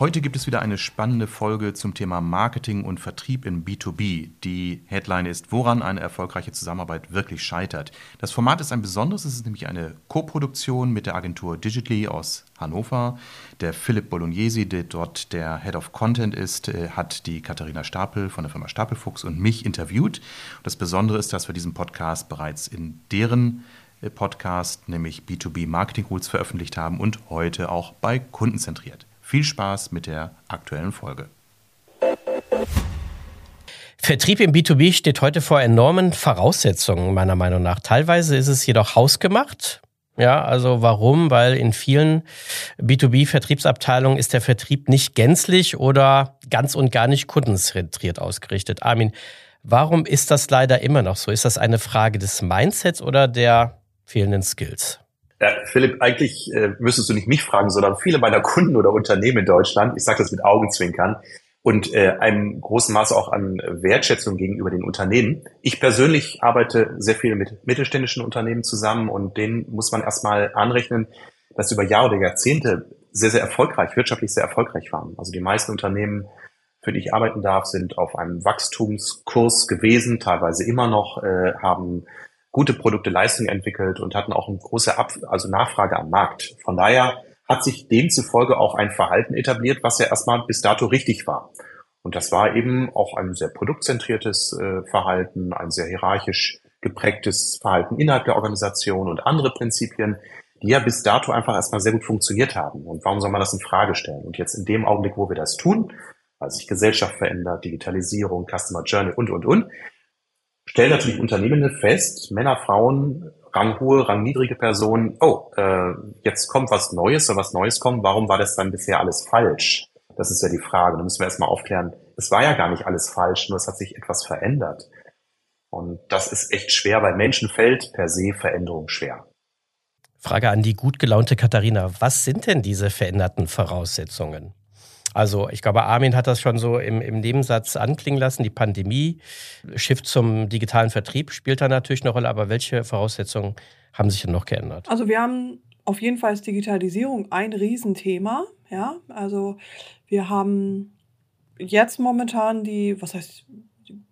Heute gibt es wieder eine spannende Folge zum Thema Marketing und Vertrieb in B2B. Die Headline ist, woran eine erfolgreiche Zusammenarbeit wirklich scheitert. Das Format ist ein besonderes, es ist nämlich eine Co-Produktion mit der Agentur Digitally aus Hannover. Der Philipp Bolognesi, der dort der Head of Content ist, äh, hat die Katharina Stapel von der Firma Stapelfuchs und mich interviewt. Das Besondere ist, dass wir diesen Podcast bereits in deren äh, Podcast, nämlich B2B Marketing Rules, veröffentlicht haben und heute auch bei Kunden zentriert. Viel Spaß mit der aktuellen Folge. Vertrieb im B2B steht heute vor enormen Voraussetzungen, meiner Meinung nach. Teilweise ist es jedoch hausgemacht. Ja, also warum? Weil in vielen B2B-Vertriebsabteilungen ist der Vertrieb nicht gänzlich oder ganz und gar nicht kundenzentriert ausgerichtet. Armin, warum ist das leider immer noch so? Ist das eine Frage des Mindsets oder der fehlenden Skills? Ja, Philipp, eigentlich äh, müsstest du nicht mich fragen, sondern viele meiner Kunden oder Unternehmen in Deutschland, ich sage das mit Augenzwinkern, und äh, einem großen Maße auch an Wertschätzung gegenüber den Unternehmen. Ich persönlich arbeite sehr viel mit mittelständischen Unternehmen zusammen und denen muss man erstmal anrechnen, dass über Jahre oder Jahrzehnte sehr, sehr erfolgreich, wirtschaftlich sehr erfolgreich waren. Also die meisten Unternehmen, für die ich arbeiten darf, sind auf einem Wachstumskurs gewesen, teilweise immer noch, äh, haben gute Produkte, Leistungen entwickelt und hatten auch eine große Ab also Nachfrage am Markt. Von daher hat sich demzufolge auch ein Verhalten etabliert, was ja erstmal bis dato richtig war. Und das war eben auch ein sehr produktzentriertes äh, Verhalten, ein sehr hierarchisch geprägtes Verhalten innerhalb der Organisation und andere Prinzipien, die ja bis dato einfach erstmal sehr gut funktioniert haben. Und warum soll man das in Frage stellen? Und jetzt in dem Augenblick, wo wir das tun, weil sich Gesellschaft verändert, Digitalisierung, Customer Journey und, und, und, stellen natürlich Unternehmen fest, Männer, Frauen, ranghohe, rangniedrige Personen, oh, äh, jetzt kommt was Neues, soll was Neues kommen, warum war das dann bisher alles falsch? Das ist ja die Frage. Da müssen wir erstmal aufklären, es war ja gar nicht alles falsch, nur es hat sich etwas verändert. Und das ist echt schwer, weil Menschen fällt per se Veränderung schwer. Frage an die gut gelaunte Katharina. Was sind denn diese veränderten Voraussetzungen? Also ich glaube, Armin hat das schon so im, im Nebensatz anklingen lassen. Die Pandemie, Shift zum digitalen Vertrieb spielt da natürlich eine Rolle. Aber welche Voraussetzungen haben sich denn noch geändert? Also wir haben auf jeden Fall ist Digitalisierung ein Riesenthema. Ja, also wir haben jetzt momentan die, was heißt,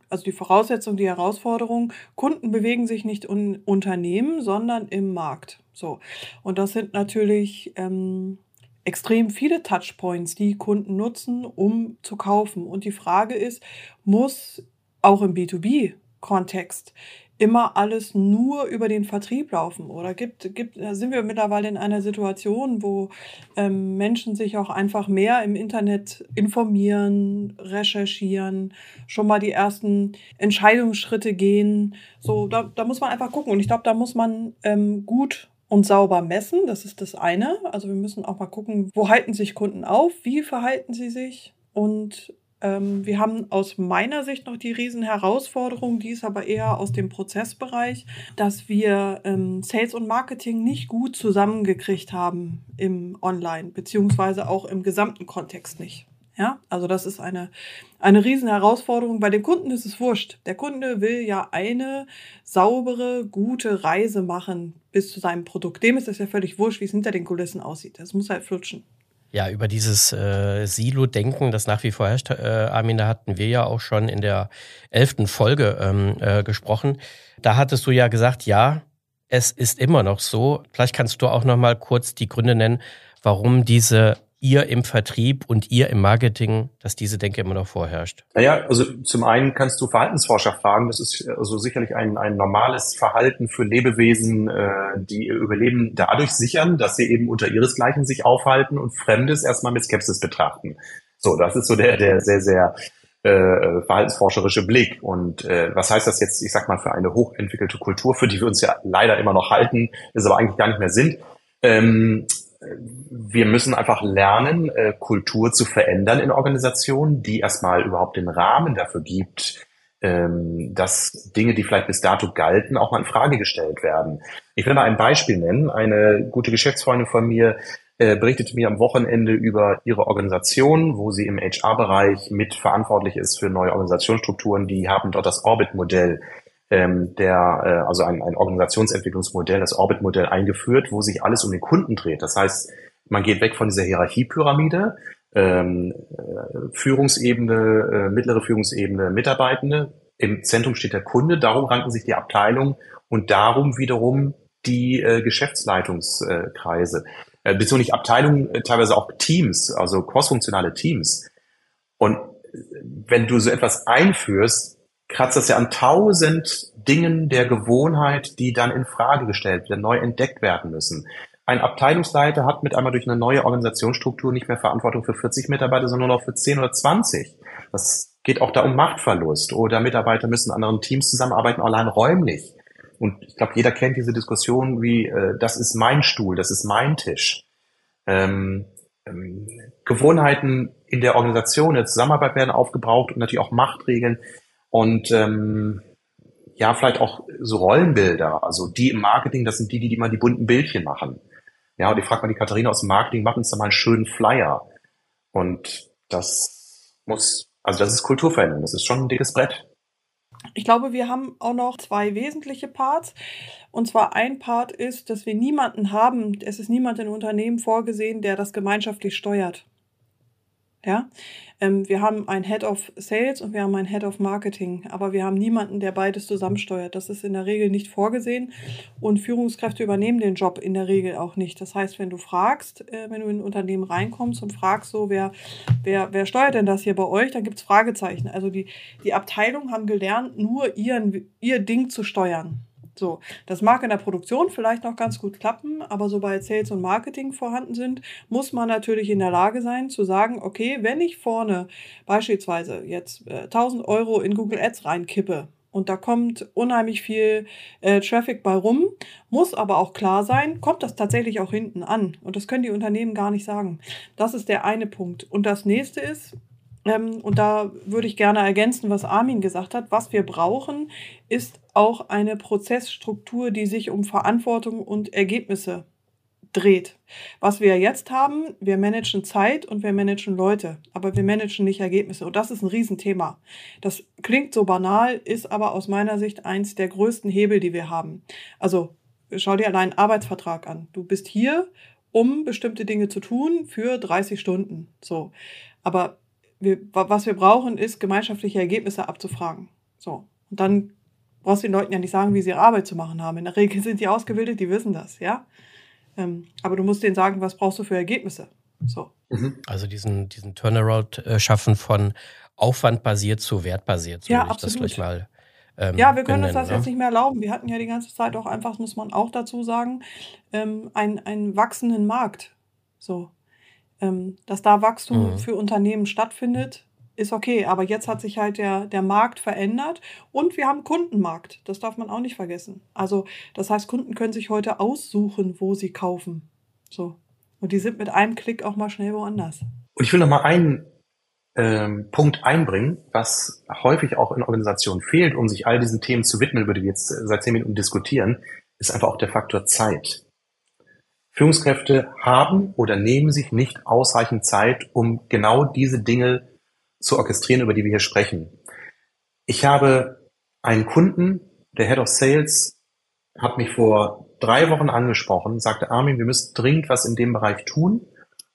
also die Voraussetzung, die Herausforderung, Kunden bewegen sich nicht in Unternehmen, sondern im Markt. So. Und das sind natürlich ähm, extrem viele Touchpoints, die Kunden nutzen, um zu kaufen. Und die Frage ist, muss auch im B2B-Kontext immer alles nur über den Vertrieb laufen? Oder gibt, gibt, sind wir mittlerweile in einer Situation, wo ähm, Menschen sich auch einfach mehr im Internet informieren, recherchieren, schon mal die ersten Entscheidungsschritte gehen? So, da, da muss man einfach gucken. Und ich glaube, da muss man ähm, gut und sauber messen. Das ist das eine. Also wir müssen auch mal gucken, wo halten sich Kunden auf, wie verhalten sie sich. Und ähm, wir haben aus meiner Sicht noch die Riesenherausforderung, die ist aber eher aus dem Prozessbereich, dass wir ähm, Sales und Marketing nicht gut zusammengekriegt haben im Online, beziehungsweise auch im gesamten Kontext nicht. Ja, also das ist eine, eine riesen Herausforderung. Bei dem Kunden ist es wurscht. Der Kunde will ja eine saubere, gute Reise machen bis zu seinem Produkt. Dem ist es ja völlig wurscht, wie es hinter den Kulissen aussieht. Das muss halt flutschen. Ja, über dieses äh, Silo-Denken, das nach wie vor herrscht, äh, Armin, da hatten wir ja auch schon in der elften Folge ähm, äh, gesprochen. Da hattest du ja gesagt, ja, es ist immer noch so. Vielleicht kannst du auch noch mal kurz die Gründe nennen, warum diese ihr im Vertrieb und ihr im Marketing, dass diese Denke immer noch vorherrscht? Naja, also zum einen kannst du Verhaltensforscher fragen. Das ist also sicherlich ein, ein normales Verhalten für Lebewesen, äh, die ihr Überleben dadurch sichern, dass sie eben unter ihresgleichen sich aufhalten und Fremdes erstmal mit Skepsis betrachten. So, das ist so der, der sehr, sehr äh, verhaltensforscherische Blick. Und äh, was heißt das jetzt, ich sag mal, für eine hochentwickelte Kultur, für die wir uns ja leider immer noch halten, ist aber eigentlich gar nicht mehr sind. Ähm, wir müssen einfach lernen, äh, Kultur zu verändern in Organisationen, die erstmal überhaupt den Rahmen dafür gibt, ähm, dass Dinge, die vielleicht bis dato galten, auch mal in Frage gestellt werden. Ich will mal ein Beispiel nennen. Eine gute Geschäftsfreundin von mir äh, berichtete mir am Wochenende über ihre Organisation, wo sie im HR-Bereich mit verantwortlich ist für neue Organisationsstrukturen. Die haben dort das Orbit-Modell ähm, der, äh, also ein, ein Organisationsentwicklungsmodell, das Orbit-Modell eingeführt, wo sich alles um den Kunden dreht. Das heißt, man geht weg von dieser Hierarchiepyramide, ähm, äh, Führungsebene, äh, mittlere Führungsebene, Mitarbeitende. Im Zentrum steht der Kunde, darum ranken sich die Abteilungen und darum wiederum die äh, Geschäftsleitungskreise. Äh, beziehungsweise nicht Abteilungen, äh, teilweise auch Teams, also crossfunktionale Teams. Und wenn du so etwas einführst, kratzt das ja an tausend Dingen der Gewohnheit, die dann in Frage gestellt werden, neu entdeckt werden müssen. Ein Abteilungsleiter hat mit einmal durch eine neue Organisationsstruktur nicht mehr Verantwortung für 40 Mitarbeiter, sondern nur noch für 10 oder 20. Das geht auch da um Machtverlust oder Mitarbeiter müssen anderen Teams zusammenarbeiten, allein räumlich. Und ich glaube, jeder kennt diese Diskussion wie, äh, das ist mein Stuhl, das ist mein Tisch. Ähm, ähm, Gewohnheiten in der Organisation, in der Zusammenarbeit werden aufgebraucht und natürlich auch Machtregeln und ähm, ja, vielleicht auch so Rollenbilder. Also die im Marketing, das sind die, die immer die bunten Bildchen machen. Ja, und ich frage mal die Katharina aus dem Marketing, mach uns da mal einen schönen Flyer. Und das muss, also das ist Kulturveränderung, das ist schon ein dickes Brett. Ich glaube, wir haben auch noch zwei wesentliche Parts. Und zwar ein Part ist, dass wir niemanden haben, es ist niemand in Unternehmen vorgesehen, der das gemeinschaftlich steuert. Ja, ähm, wir haben ein Head of Sales und wir haben ein Head of Marketing, aber wir haben niemanden, der beides zusammensteuert. Das ist in der Regel nicht vorgesehen und Führungskräfte übernehmen den Job in der Regel auch nicht. Das heißt, wenn du fragst, äh, wenn du in ein Unternehmen reinkommst und fragst so, wer, wer, wer steuert denn das hier bei euch, dann gibt's Fragezeichen. Also die, die Abteilungen haben gelernt, nur ihren, ihr Ding zu steuern. So, das mag in der Produktion vielleicht noch ganz gut klappen, aber sobald Sales und Marketing vorhanden sind, muss man natürlich in der Lage sein zu sagen, okay, wenn ich vorne beispielsweise jetzt äh, 1000 Euro in Google Ads reinkippe, und da kommt unheimlich viel äh, Traffic bei rum. Muss aber auch klar sein, kommt das tatsächlich auch hinten an. Und das können die Unternehmen gar nicht sagen. Das ist der eine Punkt. Und das nächste ist, ähm, und da würde ich gerne ergänzen, was Armin gesagt hat. Was wir brauchen, ist auch eine Prozessstruktur, die sich um Verantwortung und Ergebnisse dreht. Was wir jetzt haben, wir managen Zeit und wir managen Leute, aber wir managen nicht Ergebnisse. Und das ist ein Riesenthema. Das klingt so banal, ist aber aus meiner Sicht eins der größten Hebel, die wir haben. Also schau dir allein einen Arbeitsvertrag an. Du bist hier, um bestimmte Dinge zu tun für 30 Stunden. So. Aber wir, was wir brauchen, ist gemeinschaftliche Ergebnisse abzufragen. So. Und dann brauchst du den Leuten ja nicht sagen, wie sie ihre Arbeit zu machen haben. In der Regel sind die ausgebildet, die wissen das, ja. Ähm, aber du musst denen sagen, was brauchst du für Ergebnisse. So. Mhm. Also diesen, diesen Turnaround äh, schaffen von aufwandbasiert zu wertbasiert, so ja, ich absolut. das gleich mal. Ähm, ja, wir können benennen, uns das ne? jetzt nicht mehr erlauben. Wir hatten ja die ganze Zeit auch einfach, muss man auch dazu sagen, ähm, einen, einen wachsenden Markt. So ähm, dass da Wachstum mhm. für Unternehmen stattfindet, ist okay. Aber jetzt hat sich halt der, der Markt verändert und wir haben Kundenmarkt. Das darf man auch nicht vergessen. Also, das heißt, Kunden können sich heute aussuchen, wo sie kaufen. So. Und die sind mit einem Klick auch mal schnell woanders. Und ich will noch mal einen ähm, Punkt einbringen, was häufig auch in Organisationen fehlt, um sich all diesen Themen zu widmen, über die wir jetzt seit zehn Minuten diskutieren, ist einfach auch der Faktor Zeit. Führungskräfte haben oder nehmen sich nicht ausreichend Zeit, um genau diese Dinge zu orchestrieren, über die wir hier sprechen. Ich habe einen Kunden, der Head of Sales, hat mich vor drei Wochen angesprochen, sagte Armin, wir müssen dringend was in dem Bereich tun.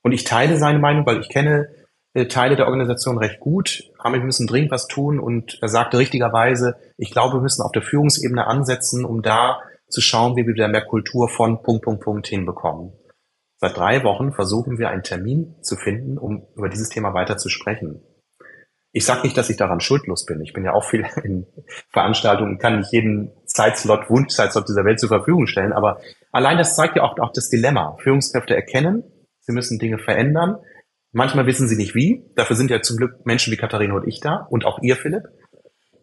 Und ich teile seine Meinung, weil ich kenne äh, Teile der Organisation recht gut. Armin, wir müssen dringend was tun. Und er sagte richtigerweise, ich glaube, wir müssen auf der Führungsebene ansetzen, um da zu schauen, wie wir wieder mehr Kultur von Punkt, Punkt, Punkt hinbekommen. Seit drei Wochen versuchen wir einen Termin zu finden, um über dieses Thema weiter zu sprechen. Ich sage nicht, dass ich daran schuldlos bin. Ich bin ja auch viel in Veranstaltungen, kann nicht jeden Zeitslot, Wunschzeitslot dieser Welt zur Verfügung stellen. Aber allein das zeigt ja auch, auch das Dilemma. Führungskräfte erkennen, sie müssen Dinge verändern. Manchmal wissen sie nicht wie. Dafür sind ja zum Glück Menschen wie Katharina und ich da und auch ihr, Philipp.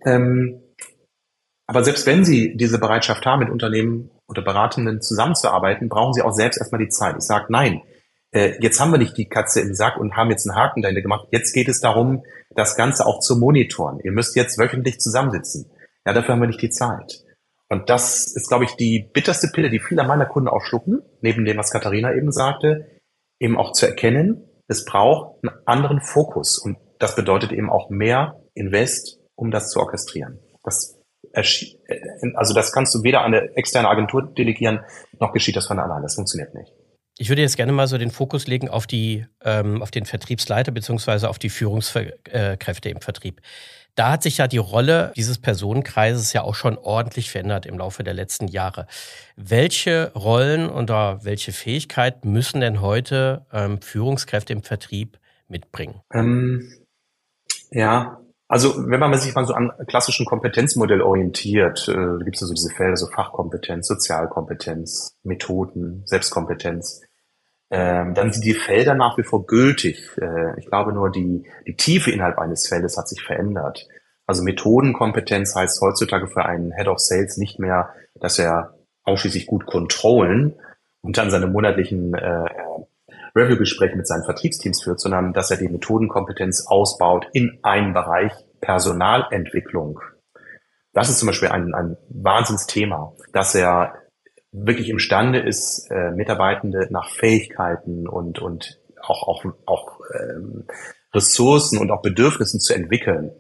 Ähm, aber selbst wenn Sie diese Bereitschaft haben, mit Unternehmen oder Beratenden zusammenzuarbeiten, brauchen Sie auch selbst erstmal die Zeit. Ich sage, nein, äh, jetzt haben wir nicht die Katze im Sack und haben jetzt einen Haken dahinter gemacht. Jetzt geht es darum, das Ganze auch zu monitoren. Ihr müsst jetzt wöchentlich zusammensitzen. Ja, dafür haben wir nicht die Zeit. Und das ist, glaube ich, die bitterste Pille, die viele meiner Kunden auch schlucken, neben dem, was Katharina eben sagte, eben auch zu erkennen, es braucht einen anderen Fokus. Und das bedeutet eben auch mehr Invest, um das zu orchestrieren. Das also das kannst du weder an eine externe Agentur delegieren, noch geschieht das von allein. Das funktioniert nicht. Ich würde jetzt gerne mal so den Fokus legen auf die, ähm, auf den Vertriebsleiter beziehungsweise auf die Führungskräfte im Vertrieb. Da hat sich ja die Rolle dieses Personenkreises ja auch schon ordentlich verändert im Laufe der letzten Jahre. Welche Rollen oder welche Fähigkeiten müssen denn heute ähm, Führungskräfte im Vertrieb mitbringen? Ähm, ja, also wenn man sich mal so an klassischen Kompetenzmodell orientiert, äh, gibt es also diese Felder, so Fachkompetenz, Sozialkompetenz, Methoden, Selbstkompetenz ähm, dann sind die Felder nach wie vor gültig. Äh, ich glaube nur, die, die Tiefe innerhalb eines Feldes hat sich verändert. Also Methodenkompetenz heißt heutzutage für einen Head of Sales nicht mehr, dass er ausschließlich gut kontrollen und dann seine monatlichen äh, Review-Gespräche mit seinen Vertriebsteams führt, sondern dass er die Methodenkompetenz ausbaut in einen Bereich Personalentwicklung. Das ist zum Beispiel ein, ein Wahnsinnsthema, dass er wirklich imstande ist, äh, Mitarbeitende nach Fähigkeiten und, und auch, auch, auch ähm, Ressourcen und auch Bedürfnissen zu entwickeln.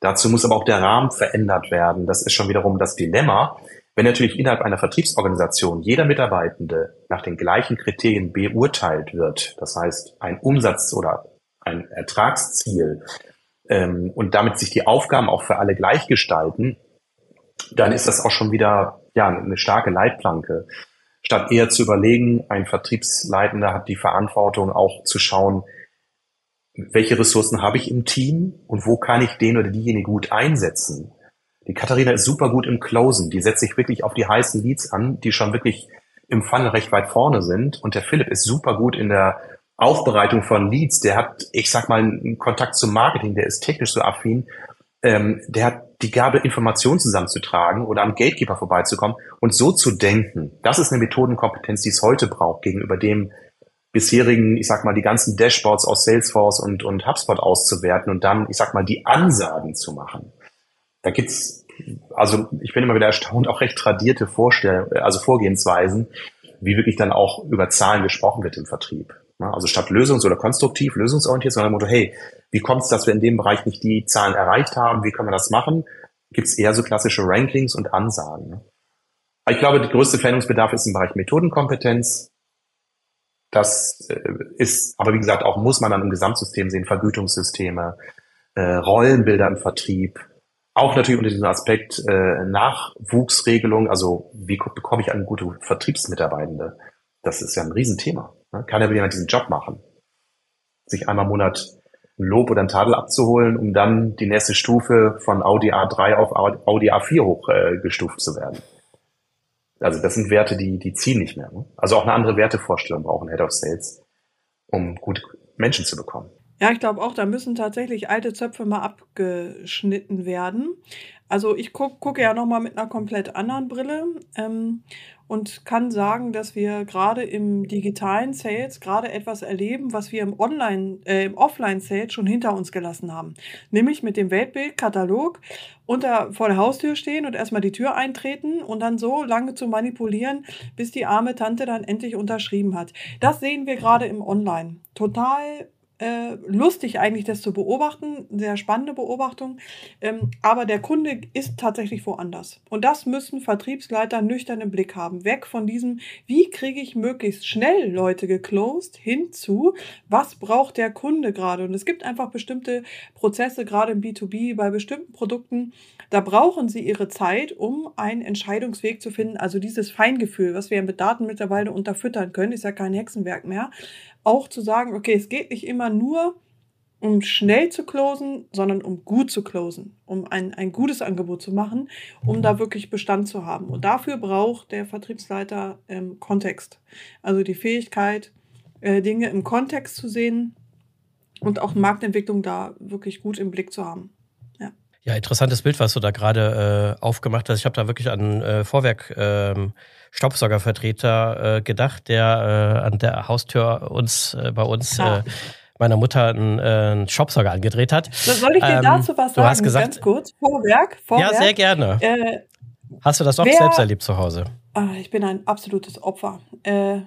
Dazu muss aber auch der Rahmen verändert werden. Das ist schon wiederum das Dilemma. Wenn natürlich innerhalb einer Vertriebsorganisation jeder Mitarbeitende nach den gleichen Kriterien beurteilt wird, das heißt ein Umsatz oder ein Ertragsziel, ähm, und damit sich die Aufgaben auch für alle gleich gestalten, dann ist das auch schon wieder ja, eine starke Leitplanke. Statt eher zu überlegen, ein Vertriebsleitender hat die Verantwortung auch zu schauen, welche Ressourcen habe ich im Team und wo kann ich den oder diejenige gut einsetzen. Die Katharina ist super gut im Closen. Die setzt sich wirklich auf die heißen Leads an, die schon wirklich im Funnel recht weit vorne sind. Und der Philipp ist super gut in der Aufbereitung von Leads. Der hat, ich sag mal, einen Kontakt zum Marketing, der ist technisch so affin. Ähm, der hat die Gabe, Informationen zusammenzutragen oder am Gatekeeper vorbeizukommen und so zu denken. Das ist eine Methodenkompetenz, die es heute braucht gegenüber dem bisherigen, ich sag mal, die ganzen Dashboards aus Salesforce und, und HubSpot auszuwerten und dann, ich sag mal, die Ansagen zu machen. Da gibt's, also ich bin immer wieder erstaunt, auch recht tradierte Vorstell also Vorgehensweisen, wie wirklich dann auch über Zahlen gesprochen wird im Vertrieb. Also statt lösungs- oder konstruktiv, lösungsorientiert, sondern Motto, hey, wie kommt es, dass wir in dem Bereich nicht die Zahlen erreicht haben? Wie können wir das machen? Gibt es eher so klassische Rankings und Ansagen. Ne? Ich glaube, der größte Veränderungsbedarf ist im Bereich Methodenkompetenz. Das äh, ist, aber wie gesagt, auch muss man dann im Gesamtsystem sehen, Vergütungssysteme, äh, Rollenbilder im Vertrieb, auch natürlich unter diesem Aspekt äh, Nachwuchsregelung, also wie bekomme ich einen guten Vertriebsmitarbeitende? Das ist ja ein Riesenthema. Ne? Keiner will ja diesen Job machen. Sich einmal im Monat ein Lob oder ein Tadel abzuholen, um dann die nächste Stufe von Audi A3 auf Audi A4 hochgestuft äh, zu werden. Also das sind Werte, die, die ziehen nicht mehr. Ne? Also auch eine andere Wertevorstellung brauchen Head of Sales, um gute Menschen zu bekommen. Ja, ich glaube auch, da müssen tatsächlich alte Zöpfe mal abgeschnitten werden. Also ich gucke guck ja nochmal mit einer komplett anderen Brille. Ähm, und kann sagen, dass wir gerade im digitalen Sales gerade etwas erleben, was wir im Online, äh, im Offline Sales schon hinter uns gelassen haben. Nämlich mit dem Weltbildkatalog unter vor der Haustür stehen und erstmal die Tür eintreten und dann so lange zu manipulieren, bis die arme Tante dann endlich unterschrieben hat. Das sehen wir gerade im Online. Total äh, lustig eigentlich, das zu beobachten, sehr spannende Beobachtung. Ähm, aber der Kunde ist tatsächlich woanders. Und das müssen Vertriebsleiter nüchtern im Blick haben. Weg von diesem, wie kriege ich möglichst schnell Leute geclosed, hinzu, was braucht der Kunde gerade. Und es gibt einfach bestimmte Prozesse, gerade im B2B, bei bestimmten Produkten, da brauchen sie ihre Zeit, um einen Entscheidungsweg zu finden. Also dieses Feingefühl, was wir mit Daten mittlerweile unterfüttern können, ist ja kein Hexenwerk mehr auch zu sagen, okay, es geht nicht immer nur um schnell zu closen, sondern um gut zu closen, um ein, ein gutes Angebot zu machen, um da wirklich Bestand zu haben. Und dafür braucht der Vertriebsleiter ähm, Kontext. Also die Fähigkeit, äh, Dinge im Kontext zu sehen und auch Marktentwicklung da wirklich gut im Blick zu haben. Ja, interessantes Bild, was du da gerade äh, aufgemacht hast. Ich habe da wirklich an äh, Vorwerk ähm, Staubsaugervertreter äh, gedacht, der äh, an der Haustür uns äh, bei uns äh, meiner Mutter einen, äh, einen Staubsauger angedreht hat. Soll ich dir ähm, dazu was sagen? Du hast gesagt, ganz kurz. Vorwerk, Vorwerk. Ja, sehr gerne. Äh, hast du das auch wer, selbst erlebt zu Hause? Ah, ich bin ein absolutes Opfer. Äh,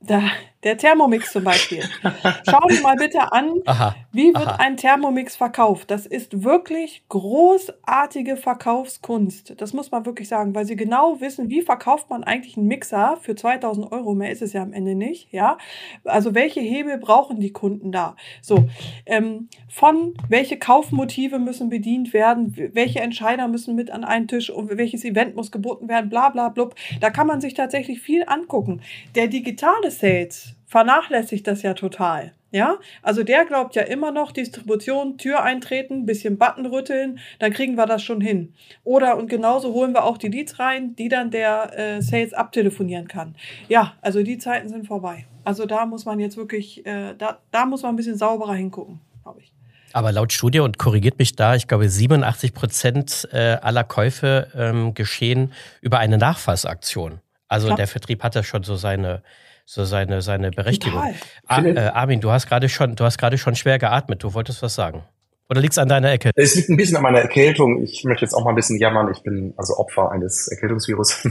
da, der Thermomix zum Beispiel. Schau dir mal bitte an, aha, wie wird aha. ein Thermomix verkauft. Das ist wirklich großartige Verkaufskunst. Das muss man wirklich sagen, weil sie genau wissen, wie verkauft man eigentlich einen Mixer für 2000 Euro. Mehr ist es ja am Ende nicht. Ja, also welche Hebel brauchen die Kunden da? So, ähm, von welche Kaufmotive müssen bedient werden, welche Entscheider müssen mit an einen Tisch und welches Event muss geboten werden, bla bla blub. Da kann man sich tatsächlich viel angucken. Der digitale Sales vernachlässigt das ja total. Ja, also der glaubt ja immer noch Distribution, Tür eintreten, bisschen Button rütteln, dann kriegen wir das schon hin. Oder und genauso holen wir auch die Leads rein, die dann der äh, Sales abtelefonieren kann. Ja, also die Zeiten sind vorbei. Also da muss man jetzt wirklich, äh, da, da muss man ein bisschen sauberer hingucken, glaube ich. Aber laut Studie, und korrigiert mich da, ich glaube 87 Prozent äh, aller Käufe ähm, geschehen über eine Nachfassaktion. Also Klar. der Vertrieb hat ja schon so seine so seine, seine Berechtigung. Ah, äh, Armin, du hast gerade schon, du hast gerade schon schwer geatmet. Du wolltest was sagen. Oder liegt es an deiner Ecke? Es liegt ein bisschen an meiner Erkältung. Ich möchte jetzt auch mal ein bisschen jammern. Ich bin also Opfer eines Erkältungsvirus.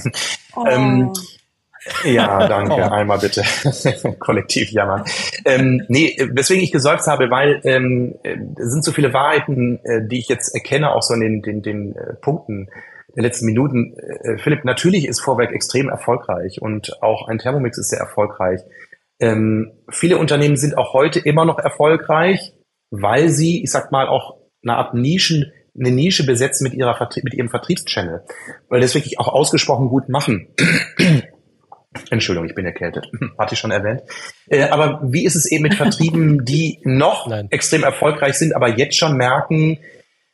Oh. ähm, ja, danke. Oh. Einmal bitte. Kollektiv jammern. Ähm, nee, weswegen ich gesäuft habe, weil ähm, es sind so viele Wahrheiten, äh, die ich jetzt erkenne, auch so in den, den, den äh, Punkten, der letzten Minuten. Äh, Philipp, natürlich ist Vorwerk extrem erfolgreich und auch ein Thermomix ist sehr erfolgreich. Ähm, viele Unternehmen sind auch heute immer noch erfolgreich, weil sie, ich sag mal, auch eine Art Nischen, eine Nische besetzen mit ihrer mit ihrem Vertriebschannel, weil das wirklich auch ausgesprochen gut machen. Entschuldigung, ich bin erkältet. Hatte ich schon erwähnt. Äh, aber wie ist es eben mit Vertrieben, die noch Nein. extrem erfolgreich sind, aber jetzt schon merken,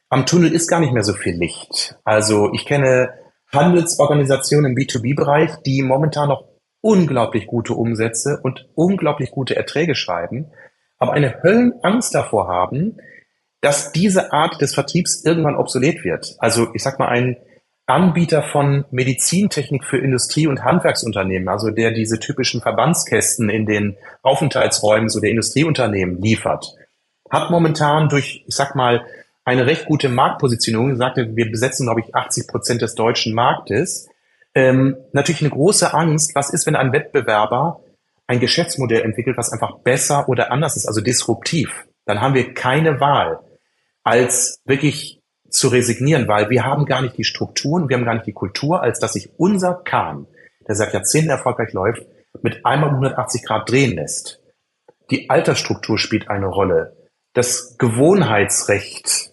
am Tunnel ist gar nicht mehr so viel Licht. Also ich kenne Handelsorganisationen im B2B-Bereich, die momentan noch unglaublich gute Umsätze und unglaublich gute Erträge schreiben, aber eine Höllenangst davor haben, dass diese Art des Vertriebs irgendwann obsolet wird. Also ich sag mal, ein Anbieter von Medizintechnik für Industrie- und Handwerksunternehmen, also der diese typischen Verbandskästen in den Aufenthaltsräumen so der Industrieunternehmen liefert, hat momentan durch, ich sag mal, eine recht gute Marktpositionierung. Sagte, wir besetzen, glaube ich, 80 Prozent des deutschen Marktes. Ähm, natürlich eine große Angst. Was ist, wenn ein Wettbewerber ein Geschäftsmodell entwickelt, was einfach besser oder anders ist, also disruptiv? Dann haben wir keine Wahl, als wirklich zu resignieren, weil wir haben gar nicht die Strukturen, wir haben gar nicht die Kultur, als dass sich unser Kahn, der seit Jahrzehnten erfolgreich läuft, mit einmal 180 Grad drehen lässt. Die Altersstruktur spielt eine Rolle. Das Gewohnheitsrecht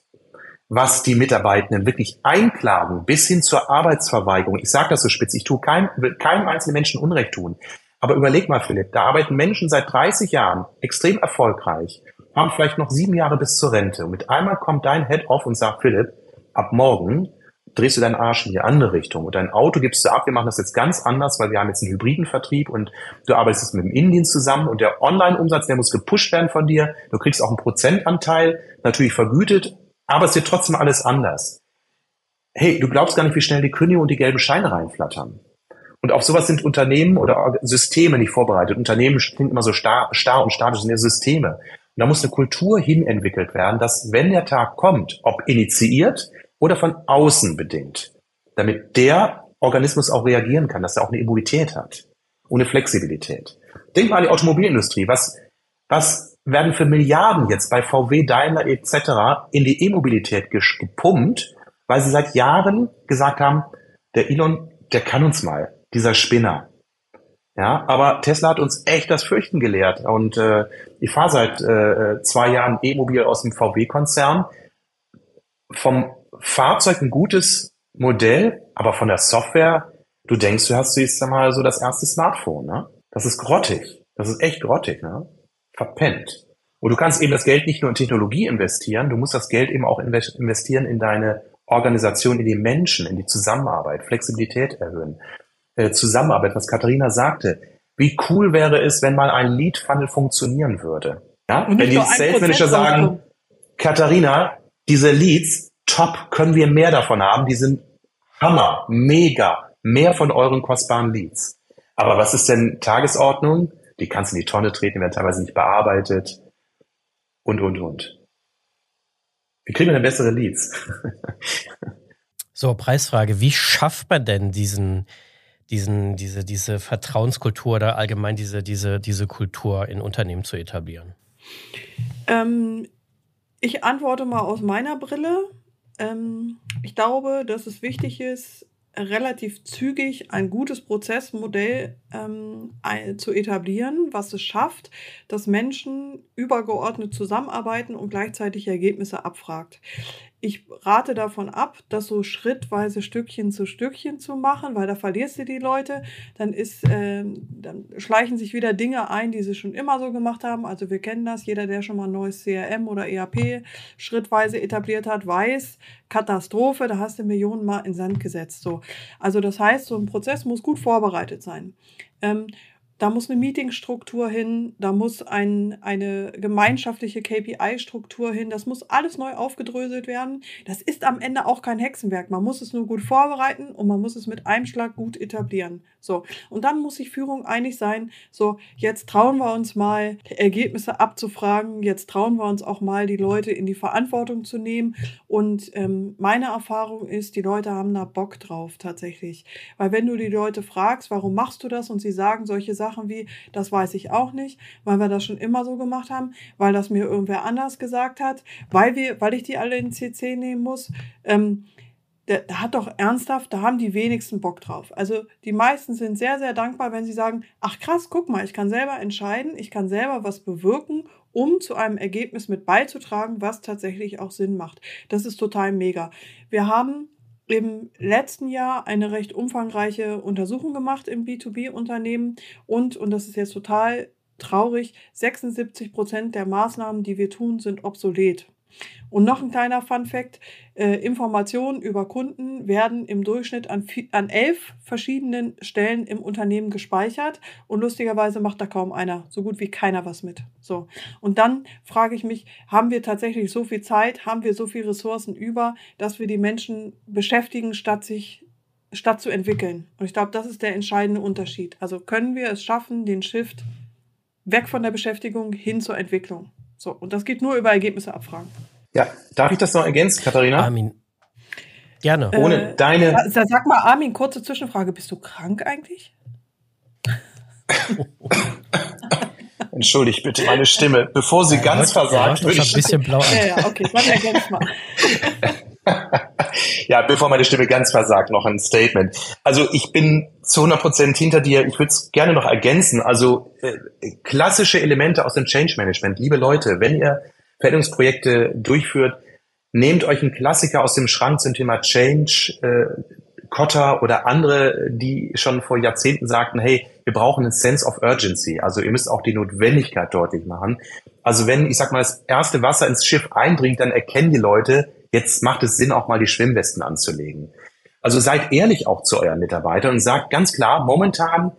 was die Mitarbeitenden wirklich einklagen, bis hin zur Arbeitsverweigerung. Ich sage das so spitz, ich tue kein, will keinem einzelnen Menschen Unrecht tun. Aber überleg mal, Philipp, da arbeiten Menschen seit 30 Jahren extrem erfolgreich, haben vielleicht noch sieben Jahre bis zur Rente. Und mit einmal kommt dein Head-Off und sagt, Philipp, ab morgen drehst du deinen Arsch in die andere Richtung. Und dein Auto gibst du ab, wir machen das jetzt ganz anders, weil wir haben jetzt einen hybriden Vertrieb und du arbeitest mit dem Indienst zusammen und der Online-Umsatz, der muss gepusht werden von dir. Du kriegst auch einen Prozentanteil, natürlich vergütet, aber es wird trotzdem alles anders. Hey, du glaubst gar nicht, wie schnell die Kündigung und die gelben Scheine reinflattern. Und auf sowas sind Unternehmen oder Systeme nicht vorbereitet. Unternehmen klingt immer so starr, starr und statisch, sind ja Systeme. Und da muss eine Kultur hin entwickelt werden, dass wenn der Tag kommt, ob initiiert oder von außen bedingt, damit der Organismus auch reagieren kann, dass er auch eine Immunität hat und eine Flexibilität. Denk mal an die Automobilindustrie. Was, was werden für Milliarden jetzt bei VW, Daimler etc. in die E-Mobilität gepumpt, weil sie seit Jahren gesagt haben, der Elon, der kann uns mal, dieser Spinner. Ja, aber Tesla hat uns echt das Fürchten gelehrt. Und äh, ich fahre seit äh, zwei Jahren E-Mobil aus dem VW-Konzern. Vom Fahrzeug ein gutes Modell, aber von der Software, du denkst, du hast jetzt einmal so das erste Smartphone. Ne? Das ist grottig. Das ist echt grottig. Ne? Verpennt. Und du kannst eben das Geld nicht nur in Technologie investieren, du musst das Geld eben auch investieren in deine Organisation, in die Menschen, in die Zusammenarbeit, Flexibilität erhöhen. Äh, Zusammenarbeit, was Katharina sagte. Wie cool wäre es, wenn mal ein Lead-Funnel funktionieren würde? Ja? Wenn die Sales Manager sagen, Katharina, diese Leads, top, können wir mehr davon haben, die sind Hammer, mega, mehr von euren kostbaren Leads. Aber was ist denn Tagesordnung? Die kannst du in die Tonne treten, werden teilweise nicht bearbeitet und, und, und. Wie kriegen wir denn bessere Leads? so, Preisfrage. Wie schafft man denn diesen, diesen, diese, diese Vertrauenskultur oder allgemein diese, diese, diese Kultur in Unternehmen zu etablieren? Ähm, ich antworte mal aus meiner Brille. Ähm, ich glaube, dass es wichtig ist, relativ zügig ein gutes Prozessmodell ähm, zu etablieren, was es schafft, dass Menschen übergeordnet zusammenarbeiten und gleichzeitig Ergebnisse abfragt. Ich rate davon ab, das so schrittweise Stückchen zu Stückchen zu machen, weil da verlierst du die Leute. Dann ist, äh, dann schleichen sich wieder Dinge ein, die sie schon immer so gemacht haben. Also wir kennen das. Jeder, der schon mal ein neues CRM oder ERP schrittweise etabliert hat, weiß, Katastrophe, da hast du Millionen mal in Sand gesetzt. So. Also das heißt, so ein Prozess muss gut vorbereitet sein. Ähm, da muss eine Meetingstruktur hin, da muss ein, eine gemeinschaftliche KPI-Struktur hin, das muss alles neu aufgedröselt werden. Das ist am Ende auch kein Hexenwerk. Man muss es nur gut vorbereiten und man muss es mit einem Schlag gut etablieren. So. Und dann muss sich Führung einig sein, so, jetzt trauen wir uns mal, Ergebnisse abzufragen, jetzt trauen wir uns auch mal, die Leute in die Verantwortung zu nehmen. Und ähm, meine Erfahrung ist, die Leute haben da Bock drauf tatsächlich. Weil wenn du die Leute fragst, warum machst du das und sie sagen solche Sachen, Sachen wie, das weiß ich auch nicht, weil wir das schon immer so gemacht haben, weil das mir irgendwer anders gesagt hat, weil wir, weil ich die alle in CC nehmen muss. Ähm, da, hat doch ernsthaft, da haben die wenigsten Bock drauf. Also die meisten sind sehr, sehr dankbar, wenn sie sagen, ach krass, guck mal, ich kann selber entscheiden, ich kann selber was bewirken, um zu einem Ergebnis mit beizutragen, was tatsächlich auch Sinn macht. Das ist total mega. Wir haben im letzten Jahr eine recht umfangreiche Untersuchung gemacht im B2B-Unternehmen und, und das ist jetzt total traurig, 76 Prozent der Maßnahmen, die wir tun, sind obsolet. Und noch ein kleiner Fun fact, äh, Informationen über Kunden werden im Durchschnitt an, an elf verschiedenen Stellen im Unternehmen gespeichert und lustigerweise macht da kaum einer, so gut wie keiner was mit. So. Und dann frage ich mich, haben wir tatsächlich so viel Zeit, haben wir so viele Ressourcen über, dass wir die Menschen beschäftigen, statt sich statt zu entwickeln. Und ich glaube, das ist der entscheidende Unterschied. Also können wir es schaffen, den Shift weg von der Beschäftigung hin zur Entwicklung. So, und das geht nur über Ergebnisse abfragen. Ja, darf ich das noch ergänzen, Katharina? Armin. Gerne. Äh, Ohne deine. Sag mal, Armin, kurze Zwischenfrage. Bist du krank eigentlich? Entschuldigt bitte meine Stimme. Bevor sie ja, ganz versagt, würde ich. ein bisschen blau Ja, ja, okay, dann ergänz mal. ja, bevor meine Stimme ganz versagt, noch ein Statement. Also ich bin zu 100 Prozent hinter dir. Ich würde es gerne noch ergänzen. Also äh, klassische Elemente aus dem Change Management. Liebe Leute, wenn ihr Veränderungsprojekte durchführt, nehmt euch einen Klassiker aus dem Schrank zum Thema Change, äh, Kotter oder andere, die schon vor Jahrzehnten sagten, hey, wir brauchen einen Sense of Urgency. Also ihr müsst auch die Notwendigkeit deutlich machen. Also wenn, ich sag mal, das erste Wasser ins Schiff eindringt, dann erkennen die Leute, jetzt macht es Sinn, auch mal die Schwimmwesten anzulegen. Also seid ehrlich auch zu euren Mitarbeitern und sagt ganz klar, momentan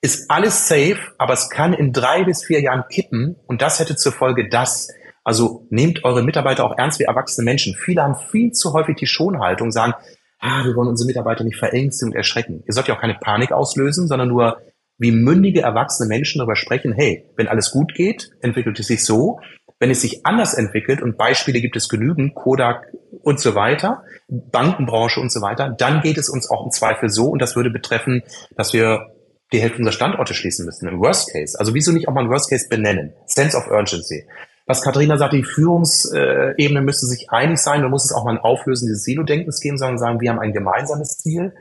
ist alles safe, aber es kann in drei bis vier Jahren kippen und das hätte zur Folge das. Also nehmt eure Mitarbeiter auch ernst wie erwachsene Menschen. Viele haben viel zu häufig die Schonhaltung, sagen, ah, wir wollen unsere Mitarbeiter nicht verängstigen und erschrecken. Ihr sollt ja auch keine Panik auslösen, sondern nur wie mündige, erwachsene Menschen darüber sprechen, hey, wenn alles gut geht, entwickelt es sich so. Wenn es sich anders entwickelt, und Beispiele gibt es genügend, Kodak und so weiter, Bankenbranche und so weiter, dann geht es uns auch im Zweifel so, und das würde betreffen, dass wir die Hälfte unserer Standorte schließen müssen, im Worst Case. Also wieso nicht auch mal ein Worst Case benennen? Sense of Urgency was Katharina sagt, die Führungsebene müsste sich einig sein. Man muss es auch mal ein Auflösen dieses Silo-Denkens geben, sondern sagen, wir haben ein gemeinsames Ziel